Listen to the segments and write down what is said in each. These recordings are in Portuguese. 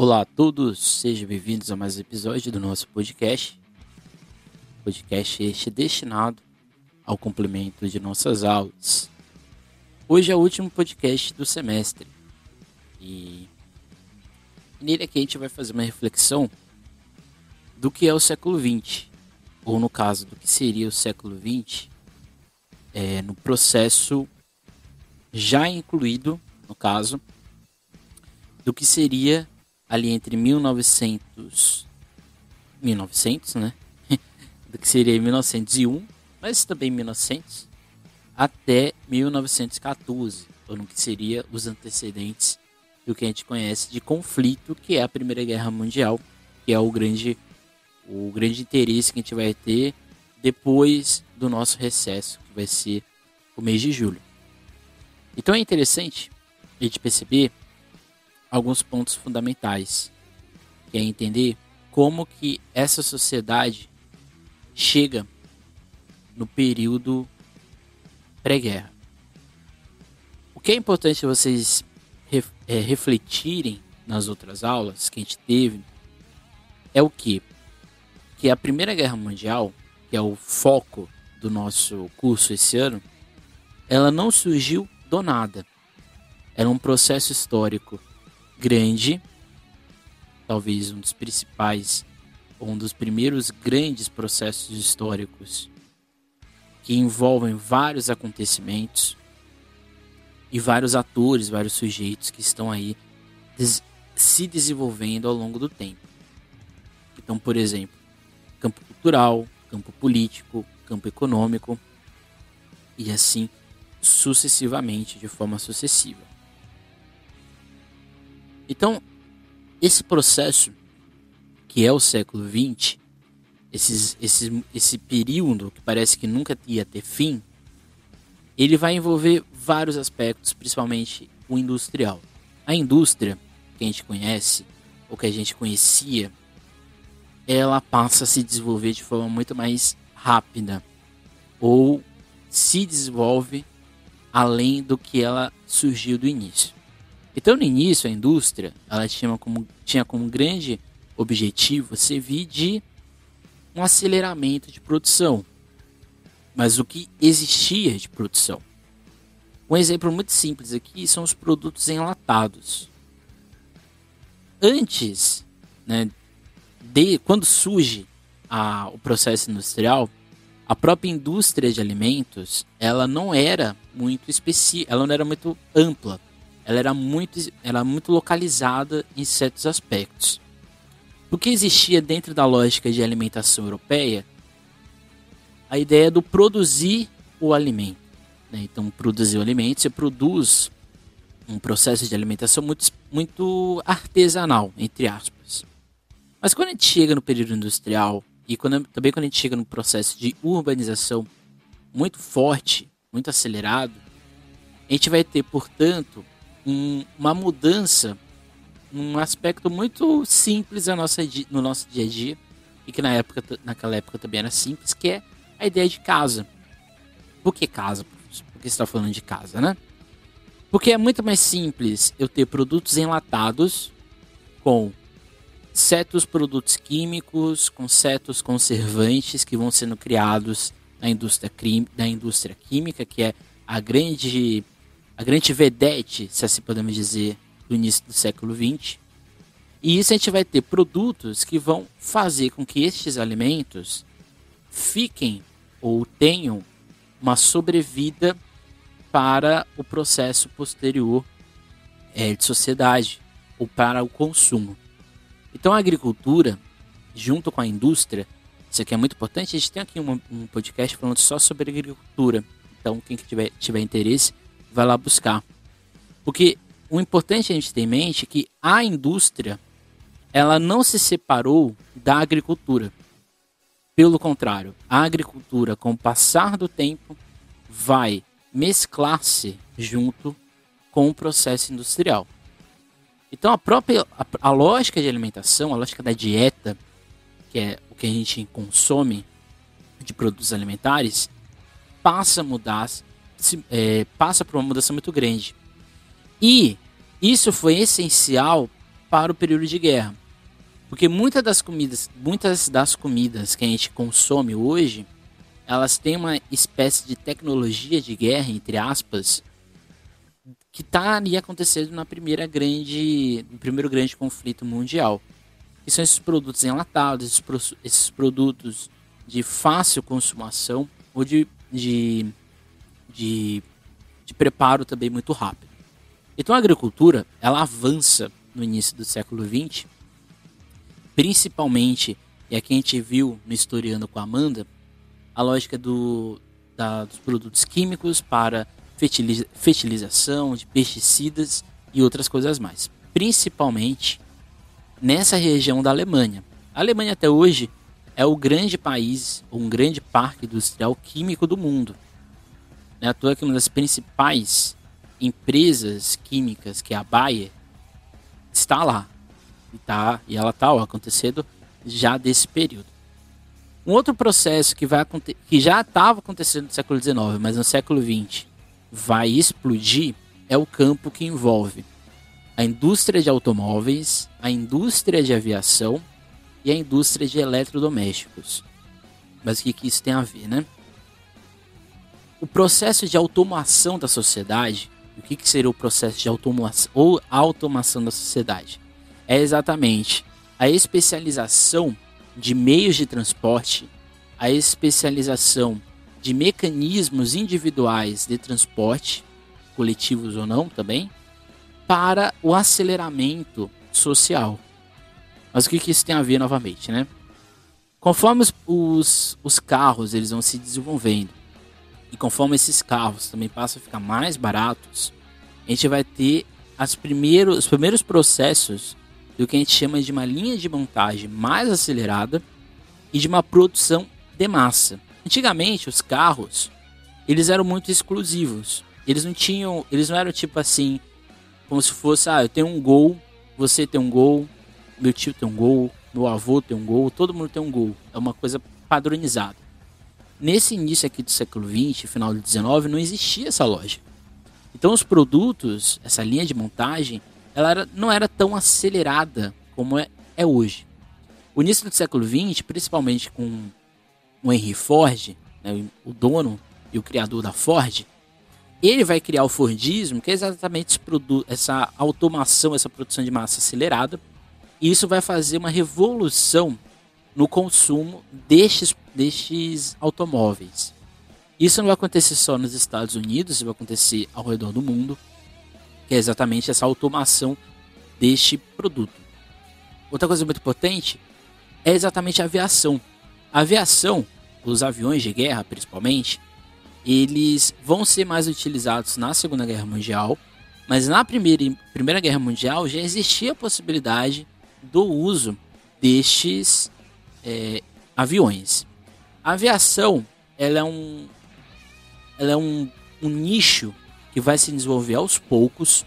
Olá a todos, sejam bem-vindos a mais um episódio do nosso podcast. Podcast este destinado ao complemento de nossas aulas. Hoje é o último podcast do semestre e nele aqui a gente vai fazer uma reflexão do que é o século XX, ou no caso do que seria o século XX, é, no processo já incluído, no caso, do que seria ali entre 1900 1900, né? do que seria 1901, mas também 1900 até 1914, ou no que seria os antecedentes do que a gente conhece de conflito, que é a Primeira Guerra Mundial, que é o grande o grande interesse que a gente vai ter depois do nosso recesso, que vai ser o mês de julho. Então é interessante a gente perceber alguns pontos fundamentais, que é entender como que essa sociedade chega no período pré-guerra. O que é importante vocês é, refletirem nas outras aulas que a gente teve é o que? Que a Primeira Guerra Mundial, que é o foco do nosso curso esse ano, ela não surgiu do nada. Era um processo histórico grande, talvez um dos principais, um dos primeiros grandes processos históricos que envolvem vários acontecimentos e vários atores, vários sujeitos que estão aí des se desenvolvendo ao longo do tempo. Então, por exemplo, campo cultural, campo político, campo econômico e assim sucessivamente, de forma sucessiva. Então, esse processo, que é o século XX, esses, esse, esse período que parece que nunca ia ter fim, ele vai envolver vários aspectos, principalmente o industrial. A indústria que a gente conhece, ou que a gente conhecia, ela passa a se desenvolver de forma muito mais rápida, ou se desenvolve além do que ela surgiu do início. Então, no início, a indústria ela tinha como, tinha como grande objetivo servir de um aceleramento de produção. Mas o que existia de produção? Um exemplo muito simples aqui são os produtos enlatados. Antes, né, de quando surge a, o processo industrial, a própria indústria de alimentos ela não era muito específica, ela não era muito ampla ela era muito, era muito localizada em certos aspectos. O que existia dentro da lógica de alimentação europeia? A ideia do produzir o alimento. Né? Então, produzir o alimento, você produz um processo de alimentação muito, muito artesanal, entre aspas. Mas quando a gente chega no período industrial e quando, também quando a gente chega no processo de urbanização muito forte, muito acelerado, a gente vai ter, portanto, um, uma mudança num aspecto muito simples no nosso, no nosso dia a dia e que na época, naquela época também era simples, que é a ideia de casa. Por que casa? Por que está falando de casa, né? Porque é muito mais simples eu ter produtos enlatados com certos produtos químicos, com certos conservantes que vão sendo criados na indústria, na indústria química, que é a grande a grande vedete, se assim podemos dizer, do início do século XX. E isso a gente vai ter produtos que vão fazer com que estes alimentos fiquem ou tenham uma sobrevida para o processo posterior é, de sociedade ou para o consumo. Então a agricultura, junto com a indústria, isso aqui é muito importante. A gente tem aqui um, podcast falando só sobre agricultura. Então quem tiver, tiver interesse, vai lá buscar. Porque o importante a gente ter em mente é que a indústria ela não se separou da agricultura. Pelo contrário, a agricultura, com o passar do tempo, vai mesclar-se junto com o processo industrial. Então a própria a, a, lógica de alimentação, a lógica da dieta, que é o que a gente consome de produtos alimentares, passa a mudar se, é, passa por uma mudança muito grande. E isso foi essencial para o período de guerra. Porque muitas das comidas, muitas das comidas que a gente consome hoje, elas têm uma espécie de tecnologia de guerra, entre aspas, que estaria acontecendo na primeira grande, no primeiro grande conflito mundial. Que são esses produtos enlatados, esses, esses produtos de fácil consumação ou de, de, de, de preparo também muito rápido. Então a agricultura ela avança no início do século XX, principalmente, e aqui a gente viu no Historiando com a Amanda, a lógica do, da, dos produtos químicos para fertilização, de pesticidas e outras coisas mais. Principalmente nessa região da Alemanha. A Alemanha até hoje é o grande país, um grande parque industrial químico do mundo. Não é à toa que uma das principais empresas químicas, que é a Bayer, está lá. E, tá, e ela está acontecendo já desse período. Um outro processo que, vai, que já estava acontecendo no século XIX, mas no século XX vai explodir é o campo que envolve a indústria de automóveis, a indústria de aviação e a indústria de eletrodomésticos. Mas o que, que isso tem a ver, né? O processo de automação da sociedade, o que, que seria o processo de automação ou automação da sociedade? É exatamente a especialização de meios de transporte, a especialização de mecanismos individuais de transporte, coletivos ou não também, para o aceleramento social. Mas o que, que isso tem a ver novamente, né? Conforme os, os, os carros eles vão se desenvolvendo e conforme esses carros também passam a ficar mais baratos, a gente vai ter as primeiros, os primeiros processos do que a gente chama de uma linha de montagem mais acelerada e de uma produção de massa. Antigamente, os carros, eles eram muito exclusivos. Eles não tinham, eles não eram tipo assim, como se fosse, ah, eu tenho um gol, você tem um gol, meu tio tem um gol, meu avô tem um gol, todo mundo tem um gol. É uma coisa padronizada. Nesse início aqui do século XX, final do XIX, não existia essa lógica. Então os produtos, essa linha de montagem, ela era, não era tão acelerada como é, é hoje. O início do século XX, principalmente com o Henry Ford, né, o dono e o criador da Ford, ele vai criar o Fordismo, que é exatamente essa automação, essa produção de massa acelerada, e isso vai fazer uma revolução no consumo destes, destes automóveis. Isso não vai acontecer só nos Estados Unidos, isso vai acontecer ao redor do mundo, que é exatamente essa automação deste produto. Outra coisa muito potente é exatamente a aviação. A aviação, os aviões de guerra principalmente, eles vão ser mais utilizados na Segunda Guerra Mundial, mas na Primeira, primeira Guerra Mundial já existia a possibilidade do uso destes é, aviões. A aviação ela é um, ela é um, um nicho que vai se desenvolver aos poucos,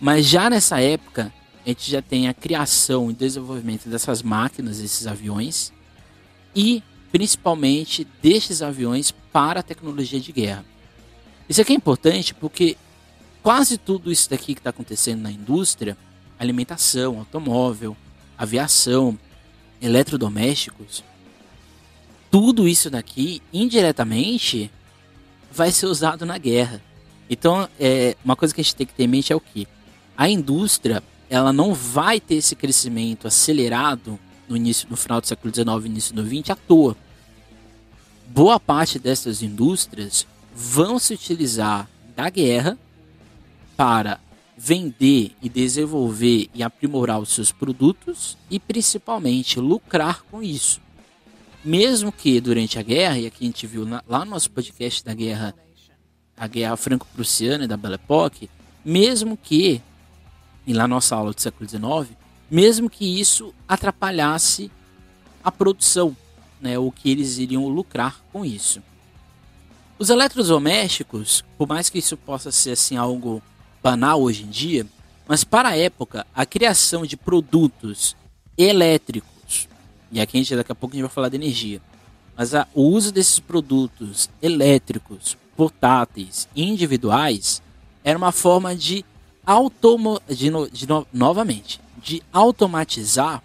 mas já nessa época a gente já tem a criação e desenvolvimento dessas máquinas, desses aviões, e principalmente destes aviões para a tecnologia de guerra. Isso aqui é importante porque quase tudo isso daqui que está acontecendo na indústria, alimentação, automóvel, aviação, eletrodomésticos, tudo isso daqui indiretamente vai ser usado na guerra. Então, é, uma coisa que a gente tem que ter em mente é o que a indústria ela não vai ter esse crescimento acelerado no início, no final do século XIX, início do XX, à toa. Boa parte dessas indústrias vão se utilizar da guerra para vender e desenvolver e aprimorar os seus produtos e principalmente lucrar com isso. Mesmo que durante a guerra, e aqui a gente viu lá no nosso podcast da guerra, a guerra franco-prussiana e da Belle Époque, mesmo que, e lá na nossa aula do século XIX, mesmo que isso atrapalhasse a produção, né, o que eles iriam lucrar com isso. Os eletrodomésticos, por mais que isso possa ser assim algo banal hoje em dia, mas para a época, a criação de produtos elétricos, e aqui a gente daqui a pouco a gente vai falar de energia, mas a, o uso desses produtos elétricos, portáteis, individuais, era uma forma de automo de, no, de no, novamente de automatizar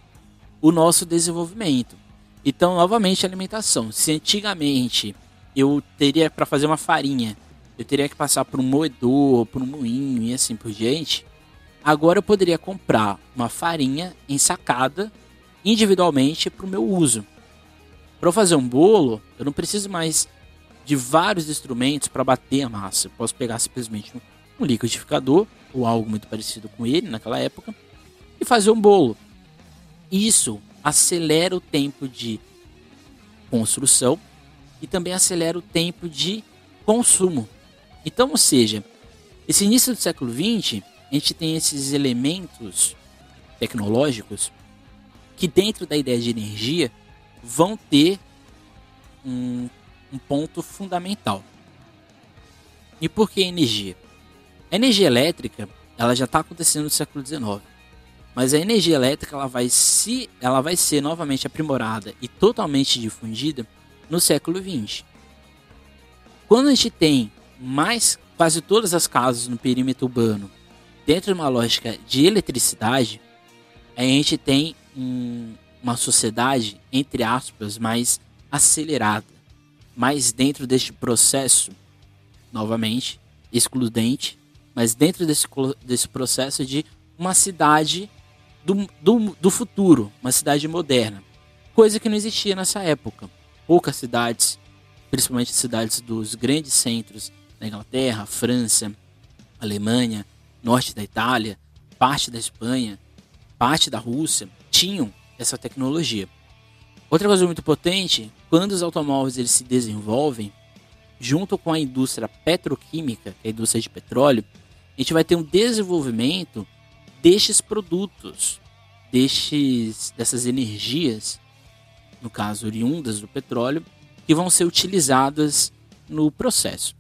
o nosso desenvolvimento. Então, novamente, alimentação. Se antigamente eu teria para fazer uma farinha, eu teria que passar por um moedor, por um moinho e assim por diante. Agora eu poderia comprar uma farinha ensacada individualmente para o meu uso. Para eu fazer um bolo, eu não preciso mais de vários instrumentos para bater a massa. Eu posso pegar simplesmente um liquidificador ou algo muito parecido com ele naquela época e fazer um bolo. Isso acelera o tempo de construção e também acelera o tempo de consumo. Então, ou seja, esse início do século XX, a gente tem esses elementos tecnológicos que dentro da ideia de energia vão ter um, um ponto fundamental. E por que energia? A energia elétrica ela já está acontecendo no século XIX, mas a energia elétrica ela vai, se, ela vai ser novamente aprimorada e totalmente difundida no século XX. Quando a gente tem mais quase todas as casas no perímetro urbano dentro de uma lógica de eletricidade, a gente tem um, uma sociedade, entre aspas, mais acelerada, mais dentro deste processo, novamente, excludente, mas dentro desse, desse processo de uma cidade do, do, do futuro, uma cidade moderna, coisa que não existia nessa época. Poucas cidades, principalmente cidades dos grandes centros da Inglaterra, França, Alemanha, norte da Itália, parte da Espanha, parte da Rússia, tinham essa tecnologia. Outra coisa muito potente, quando os automóveis eles se desenvolvem, junto com a indústria petroquímica, é a indústria de petróleo, a gente vai ter um desenvolvimento destes produtos, destes, dessas energias, no caso oriundas do petróleo, que vão ser utilizadas no processo.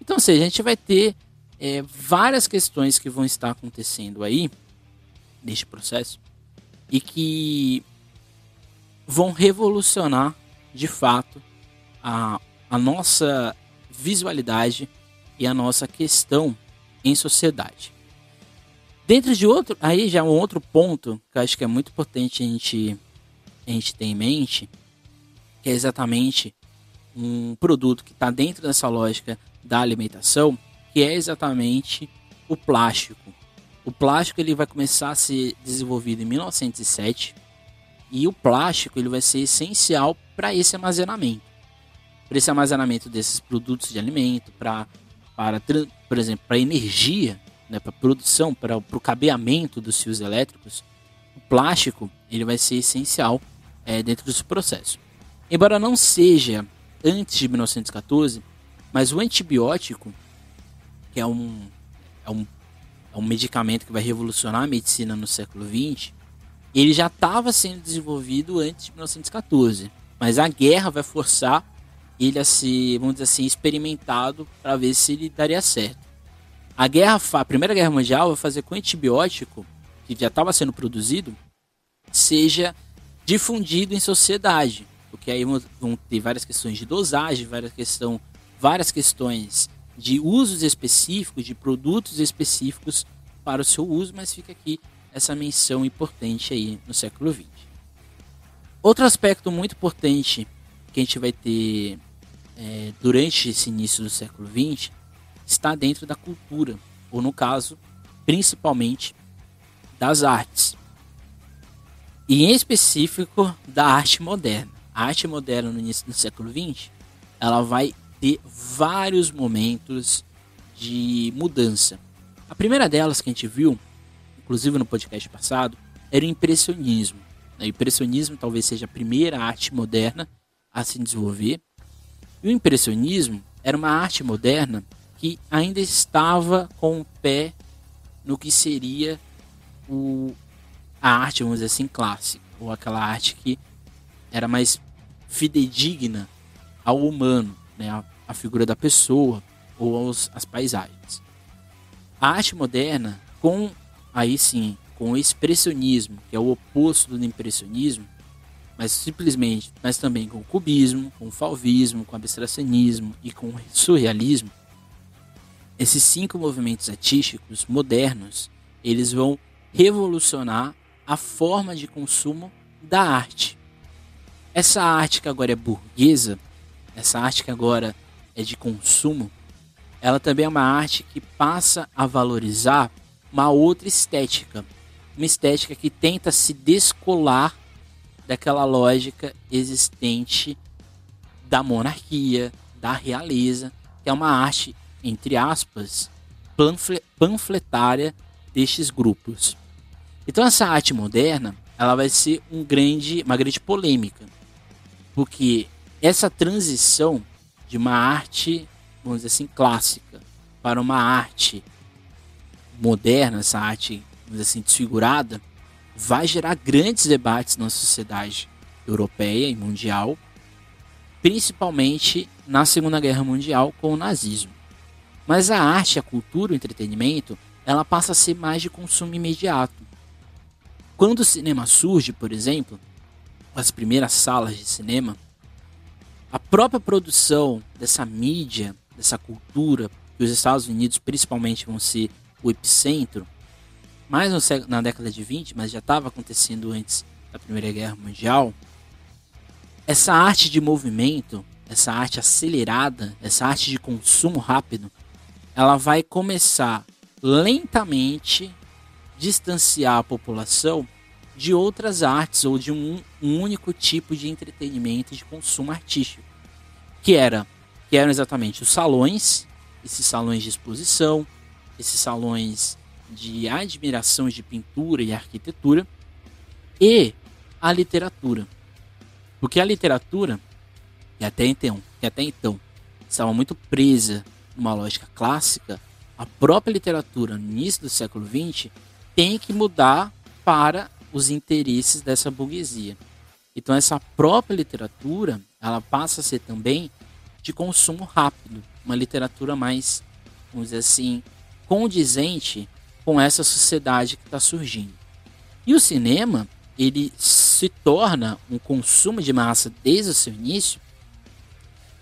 Então, ou seja, a gente vai ter é, várias questões que vão estar acontecendo aí neste processo e que vão revolucionar de fato a, a nossa visualidade e a nossa questão em sociedade. Dentro de outro, aí já um outro ponto que eu acho que é muito importante a gente, a gente ter em mente, que é exatamente um produto que está dentro dessa lógica da alimentação, que é exatamente o plástico. O plástico ele vai começar a ser desenvolvido em 1907 e o plástico ele vai ser essencial para esse armazenamento, para esse armazenamento desses produtos de alimento, para para por exemplo para energia, né, para produção, para o cabeamento dos fios elétricos. O plástico ele vai ser essencial é, dentro desse processo. Embora não seja antes de 1914, mas o antibiótico que é um, é um, é um medicamento que vai revolucionar a medicina no século XX, ele já estava sendo desenvolvido antes de 1914. Mas a guerra vai forçar ele a ser, vamos dizer assim, experimentado para ver se ele daria certo. A guerra, a Primeira Guerra Mundial vai fazer com o antibiótico, que já estava sendo produzido, seja difundido em sociedade. Porque aí vão ter várias questões de dosagem, várias, questão, várias questões de usos específicos, de produtos específicos para o seu uso, mas fica aqui essa menção importante aí no século XX. Outro aspecto muito importante que a gente vai ter é, durante esse início do século XX está dentro da cultura, ou no caso, principalmente das artes. E em específico da arte moderna. A arte moderna no início do século XX, ela vai ter vários momentos de mudança. A primeira delas que a gente viu, inclusive no podcast passado, era o impressionismo. O impressionismo talvez seja a primeira arte moderna a se desenvolver. E o impressionismo era uma arte moderna que ainda estava com o pé no que seria o, a arte, vamos dizer assim, clássica, ou aquela arte que era mais fidedigna ao humano, né, a figura da pessoa ou aos, as paisagens. A arte moderna, com aí sim, com o expressionismo, que é o oposto do impressionismo, mas simplesmente, mas também com o cubismo, com o fauvismo, com o abstracionismo e com o surrealismo, esses cinco movimentos artísticos modernos, eles vão revolucionar a forma de consumo da arte. Essa arte que agora é burguesa, essa arte que agora é de consumo, ela também é uma arte que passa a valorizar uma outra estética, uma estética que tenta se descolar daquela lógica existente da monarquia, da realeza, que é uma arte, entre aspas, panfletária destes grupos. Então essa arte moderna, ela vai ser um grande, uma grande polêmica, porque essa transição de uma arte, vamos dizer assim, clássica para uma arte moderna, essa arte, vamos dizer assim, desfigurada, vai gerar grandes debates na sociedade europeia e mundial, principalmente na Segunda Guerra Mundial com o nazismo. Mas a arte, a cultura, o entretenimento, ela passa a ser mais de consumo imediato. Quando o cinema surge, por exemplo, as primeiras salas de cinema, a própria produção dessa mídia, dessa cultura, que os Estados Unidos principalmente vão ser o epicentro, mais na década de 20, mas já estava acontecendo antes da Primeira Guerra Mundial, essa arte de movimento, essa arte acelerada, essa arte de consumo rápido, ela vai começar lentamente distanciar a população de outras artes ou de um, um único tipo de entretenimento e de consumo artístico, que era que eram exatamente os salões, esses salões de exposição, esses salões de admiração de pintura e arquitetura e a literatura. Porque a literatura, que até então, que até então estava muito presa numa lógica clássica, a própria literatura no início do século XX tem que mudar para os interesses dessa burguesia. Então essa própria literatura, ela passa a ser também de consumo rápido, uma literatura mais, vamos dizer assim, condizente com essa sociedade que está surgindo. E o cinema, ele se torna um consumo de massa desde o seu início,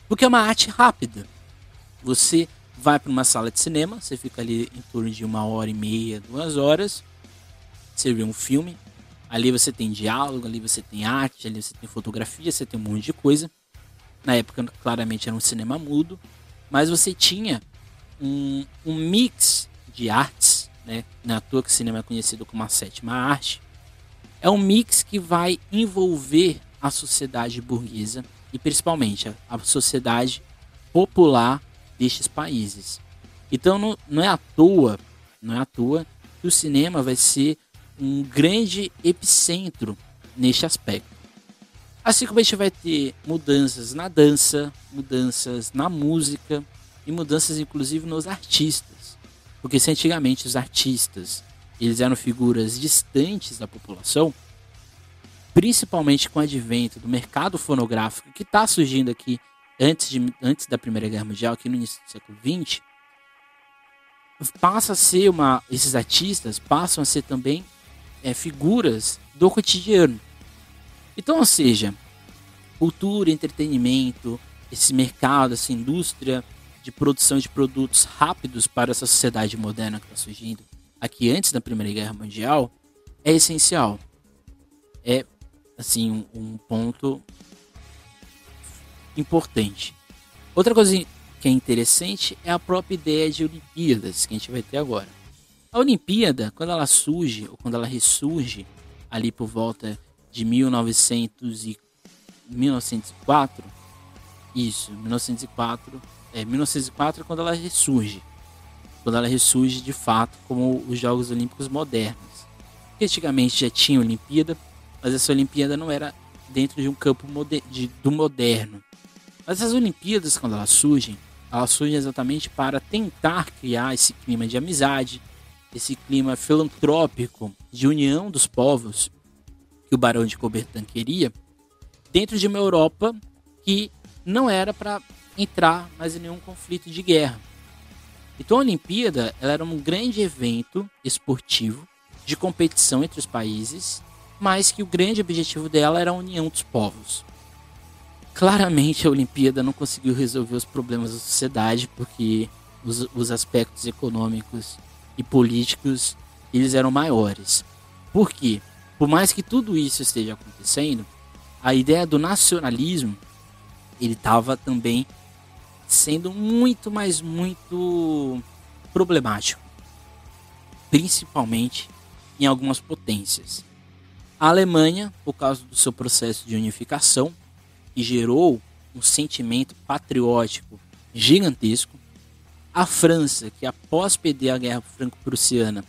porque é uma arte rápida. Você vai para uma sala de cinema, você fica ali em torno de uma hora e meia, duas horas, você vê um filme, ali você tem diálogo, ali você tem arte, ali você tem fotografia, você tem um monte de coisa. Na época, claramente, era um cinema mudo, mas você tinha um, um mix de artes, né? Na toa que o cinema é conhecido como a sétima arte. É um mix que vai envolver a sociedade burguesa e principalmente a, a sociedade popular destes países. Então não, não é à toa, não é à toa que o cinema vai ser um grande epicentro neste aspecto. Assim como a gente vai ter mudanças na dança, mudanças na música e mudanças inclusive nos artistas. Porque se antigamente os artistas eles eram figuras distantes da população, principalmente com o advento do mercado fonográfico que está surgindo aqui antes, de, antes da Primeira Guerra Mundial, aqui no início do século XX, passa a ser uma. Esses artistas passam a ser também é, figuras do cotidiano. Então, ou seja, cultura, entretenimento, esse mercado, essa indústria de produção de produtos rápidos para essa sociedade moderna que está surgindo aqui antes da Primeira Guerra Mundial é essencial. É assim um, um ponto importante. Outra coisa que é interessante é a própria ideia de Olimpíadas que a gente vai ter agora. A Olimpíada, quando ela surge ou quando ela ressurge ali por volta de 1900 e 1904, isso, 1904, é 1904 é quando ela ressurge, quando ela ressurge de fato como os Jogos Olímpicos modernos. Antigamente já tinha Olimpíada, mas essa Olimpíada não era dentro de um campo de, do moderno, mas as Olimpíadas, quando elas surgem, elas surgem exatamente para tentar criar esse clima de amizade, esse clima filantrópico de união dos povos que o Barão de Coubertin queria, dentro de uma Europa que não era para entrar mais em nenhum conflito de guerra. Então a Olimpíada era um grande evento esportivo de competição entre os países, mas que o grande objetivo dela era a união dos povos. Claramente a Olimpíada não conseguiu resolver os problemas da sociedade, porque os, os aspectos econômicos e políticos eles eram maiores. Por quê? Por mais que tudo isso esteja acontecendo, a ideia do nacionalismo ele estava também sendo muito, mas muito problemático, principalmente em algumas potências. A Alemanha, por causa do seu processo de unificação, que gerou um sentimento patriótico gigantesco. A França, que após perder a Guerra Franco-Prussiana,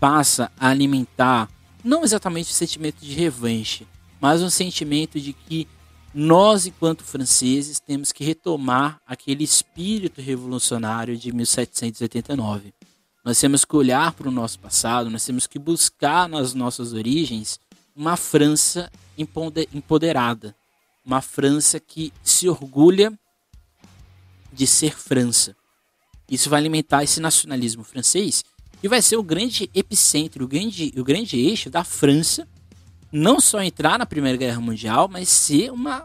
passa a alimentar não exatamente o sentimento de revanche, mas um sentimento de que nós, enquanto franceses, temos que retomar aquele espírito revolucionário de 1789. Nós temos que olhar para o nosso passado, nós temos que buscar nas nossas origens uma França empoderada, uma França que se orgulha de ser França. Isso vai alimentar esse nacionalismo francês, que vai ser o grande epicentro, o grande, o grande eixo da França não só entrar na Primeira Guerra Mundial, mas ser uma,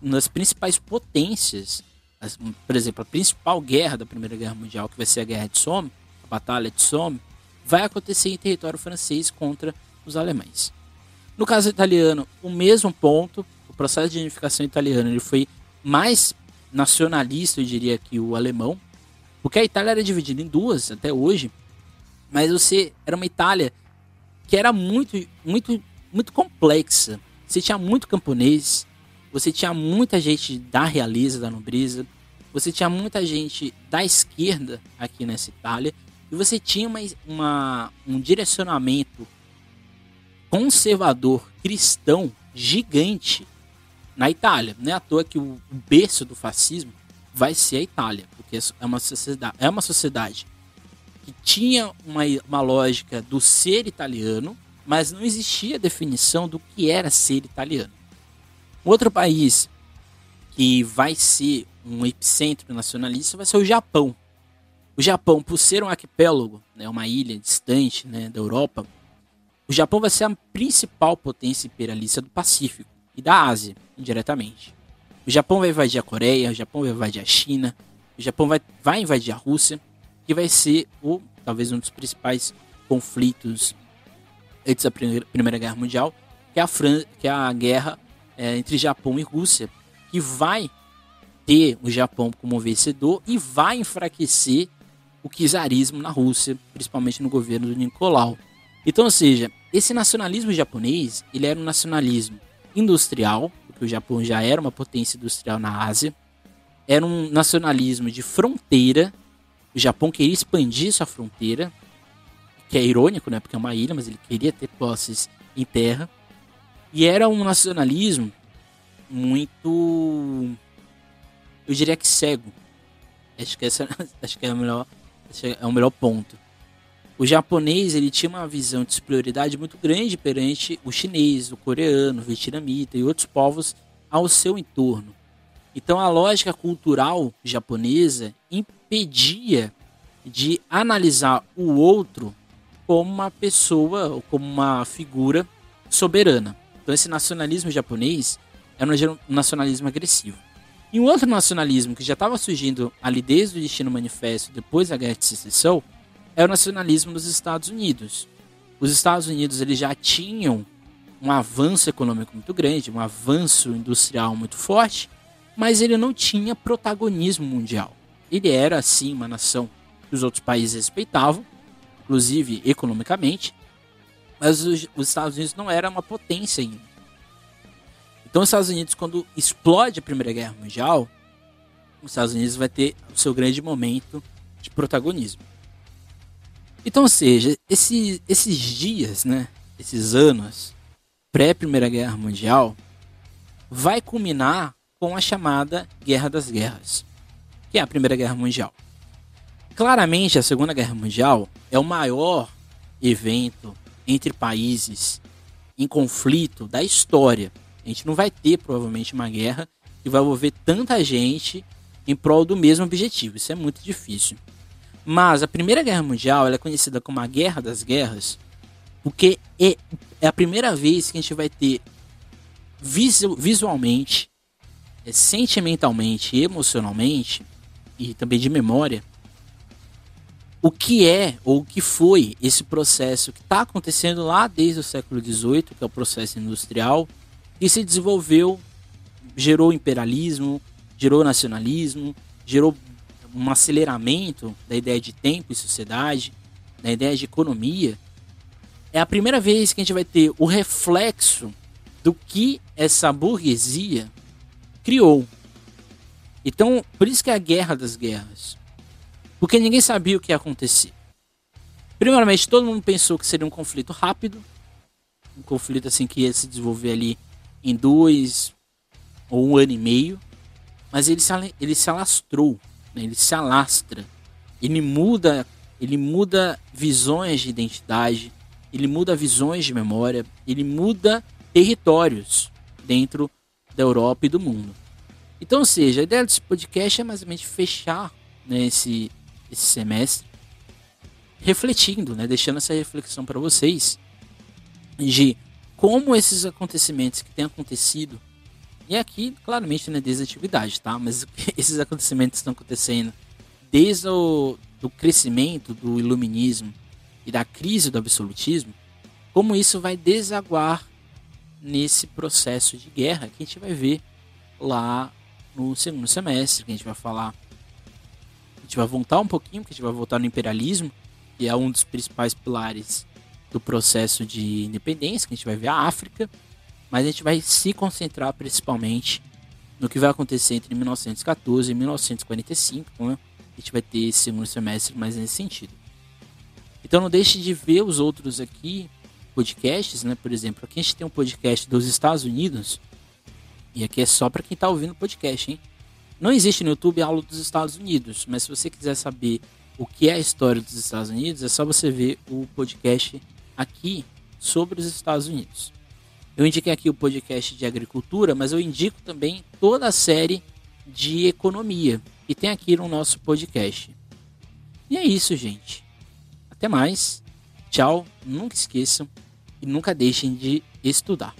uma das principais potências. As, por exemplo, a principal guerra da Primeira Guerra Mundial, que vai ser a Guerra de Somme, a Batalha de Somme, vai acontecer em território francês contra os alemães. No caso italiano, o mesmo ponto, o processo de unificação italiano ele foi mais nacionalista, eu diria, que o alemão, porque a Itália era dividida em duas até hoje, mas você era uma Itália que era muito, muito muito complexa. Você tinha muito camponês, você tinha muita gente da realeza, da nobreza, você tinha muita gente da esquerda aqui nessa Itália, e você tinha uma, uma um direcionamento conservador cristão gigante na Itália. Não é à toa que o berço do fascismo vai ser a Itália, porque é uma sociedade, é uma sociedade que tinha uma, uma lógica do ser italiano, mas não existia definição do que era ser italiano. Outro país que vai ser um epicentro nacionalista vai ser o Japão. O Japão, por ser um arquipélago, né, uma ilha distante né, da Europa, o Japão vai ser a principal potência imperialista do Pacífico e da Ásia, indiretamente. O Japão vai invadir a Coreia, o Japão vai invadir a China, o Japão vai, vai invadir a Rússia, que vai ser o, talvez um dos principais conflitos antes da Primeira Guerra Mundial, que é a, Fran que é a guerra é, entre Japão e Rússia, que vai ter o Japão como vencedor e vai enfraquecer o czarismo na Rússia, principalmente no governo do Nicolau. Então, ou seja, esse nacionalismo japonês, ele era um nacionalismo industrial, porque o Japão já era uma potência industrial na Ásia, era um nacionalismo de fronteira, o Japão queria expandir sua fronteira, que é irônico, né? Porque é uma ilha, mas ele queria ter posses em terra. E era um nacionalismo muito. Eu diria que cego. Acho que, essa, acho que é, o melhor, é o melhor ponto. O japonês ele tinha uma visão de superioridade muito grande perante o chinês, o coreano, o vietnamita e outros povos ao seu entorno. Então a lógica cultural japonesa impedia de analisar o outro como uma pessoa ou como uma figura soberana. Então esse nacionalismo japonês era um nacionalismo agressivo. E um outro nacionalismo que já estava surgindo ali desde o Destino Manifesto, depois da Guerra de Secessão, é o nacionalismo dos Estados Unidos. Os Estados Unidos eles já tinham um avanço econômico muito grande, um avanço industrial muito forte, mas ele não tinha protagonismo mundial. Ele era, sim, uma nação que os outros países respeitavam, inclusive economicamente, mas os, os Estados Unidos não era uma potência ainda. Então, os Estados Unidos, quando explode a Primeira Guerra Mundial, os Estados Unidos vai ter o seu grande momento de protagonismo. Então, ou seja, esse, esses dias, né, esses anos pré-Primeira Guerra Mundial, vai culminar com a chamada Guerra das Guerras, que é a Primeira Guerra Mundial. Claramente, a Segunda Guerra Mundial é o maior evento entre países em conflito da história. A gente não vai ter provavelmente uma guerra que vai envolver tanta gente em prol do mesmo objetivo. Isso é muito difícil. Mas a Primeira Guerra Mundial é conhecida como a Guerra das Guerras porque é, é a primeira vez que a gente vai ter visualmente, sentimentalmente, emocionalmente e também de memória o que é ou o que foi esse processo que está acontecendo lá desde o século XVIII, que é o processo industrial, que se desenvolveu, gerou imperialismo, gerou nacionalismo, gerou um aceleramento da ideia de tempo e sociedade, da ideia de economia. É a primeira vez que a gente vai ter o reflexo do que essa burguesia criou. Então, por isso que é a guerra das guerras. Porque ninguém sabia o que ia acontecer. Primeiramente, todo mundo pensou que seria um conflito rápido, um conflito assim que ia se desenvolver ali em dois ou um ano e meio, mas ele se, ele se alastrou, né? ele se alastra, ele muda, ele muda visões de identidade, ele muda visões de memória, ele muda territórios dentro da Europa e do mundo. Então, ou seja, a ideia desse podcast é mais ou menos fechar né, esse, esse semestre refletindo, né, deixando essa reflexão para vocês de como esses acontecimentos que têm acontecido e aqui claramente né, desde a atividade, tá? Mas esses acontecimentos estão acontecendo desde o do crescimento do iluminismo e da crise do absolutismo, como isso vai desaguar nesse processo de guerra que a gente vai ver lá no segundo semestre, que a gente vai falar. A gente vai voltar um pouquinho, que a gente vai voltar no imperialismo, que é um dos principais pilares do processo de independência, que a gente vai ver a África, mas a gente vai se concentrar principalmente no que vai acontecer entre 1914 e 1945, né? a gente vai ter esse segundo semestre mais nesse sentido. Então não deixe de ver os outros aqui podcasts, né? Por exemplo, aqui a gente tem um podcast dos Estados Unidos e aqui é só para quem está ouvindo o podcast, hein? Não existe no YouTube aula dos Estados Unidos, mas se você quiser saber o que é a história dos Estados Unidos, é só você ver o podcast aqui sobre os Estados Unidos. Eu indiquei aqui o podcast de agricultura, mas eu indico também toda a série de economia que tem aqui no nosso podcast. E é isso, gente. Até mais. Tchau. Nunca esqueçam e nunca deixem de estudar.